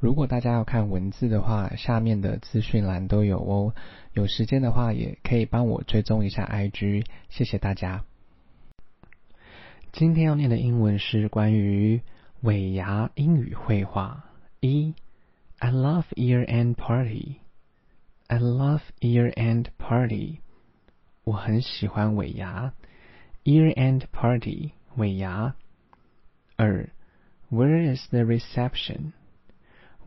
如果大家要看文字的话，下面的资讯栏都有哦。有时间的话，也可以帮我追踪一下 IG，谢谢大家。今天要念的英文是关于尾牙英语绘画。一，I love year-end party. I love year-end party. 我很喜欢尾牙。Year-end party 尾牙。二，Where is the reception?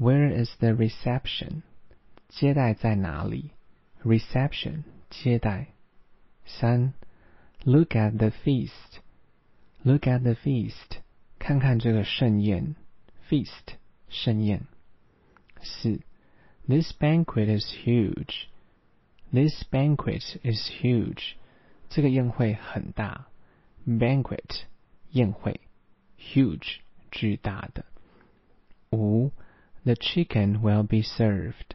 Where is the reception? 接待在哪里？Reception 接待。三，Look at the feast. Look at the feast. 看看这个盛宴。Feast 盛宴。四，This banquet is huge. This banquet is huge. 这个宴会很大。Banquet 宴会。Huge 巨大的。五 The chicken will be served.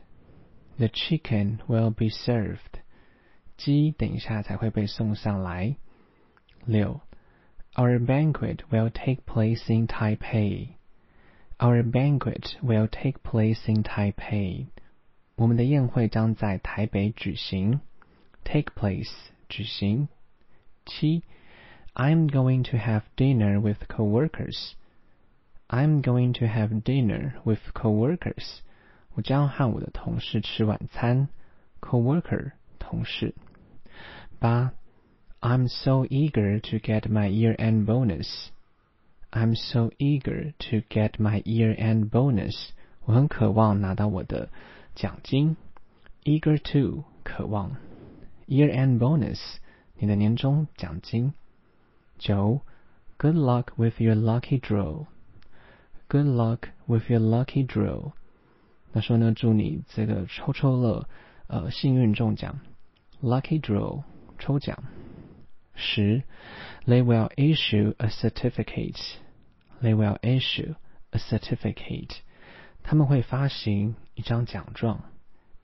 The chicken will be served. 鸡等一下才会被送上来。六，Our banquet will take place in Taipei. Our banquet will take place in Taipei. 我们的宴会将在台北举行。Take place 举行。七，I'm going to have dinner with coworkers. I'm going to have dinner with coworkers. 我将和我的同事吃晚餐。Coworker 同事。八，I'm so eager to get my year-end bonus. I'm so eager to get my year-end bonus. 我很渴望拿到我的奖金。Eager to 渴望。Year-end bonus 你的年终奖金。九，Good luck with your lucky draw. Good luck with your lucky draw。那说呢，祝你这个抽抽乐，呃，幸运中奖。Lucky draw，抽奖。十，They will issue a certificate. They will issue a certificate. 他们会发行一张奖状。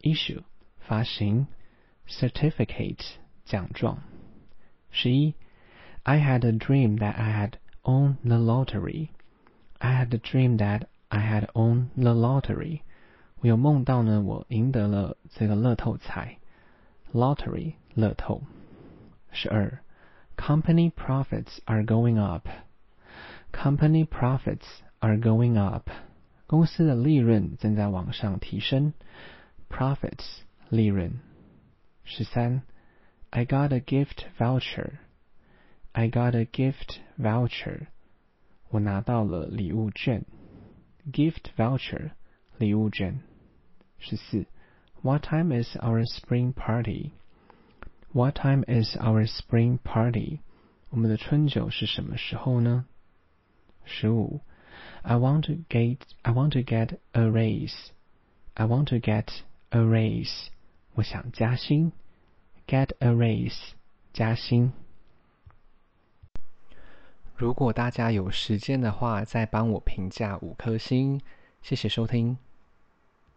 Issue，发行。Certificate，奖状。十一，I had a dream that I had won the lottery. I had a dream that I had won the lottery。我有梦到呢，我赢得了这个乐透彩。Lottery 乐透。十二，Company profits are going up。Company profits are going up。公司的利润正在往上提升。Profits 利润。十三，I got a gift voucher。I got a gift voucher。 我拿到了礼物券，gift voucher，礼物券。十四，What time is our spring party？What time is our spring party？我们的春酒是什么时候呢？十五，I want to get I want to get a raise。I want to get a raise。我想加薪，get a raise，加薪。 如果大家有时间的话，再帮我评价五颗星，谢谢收听。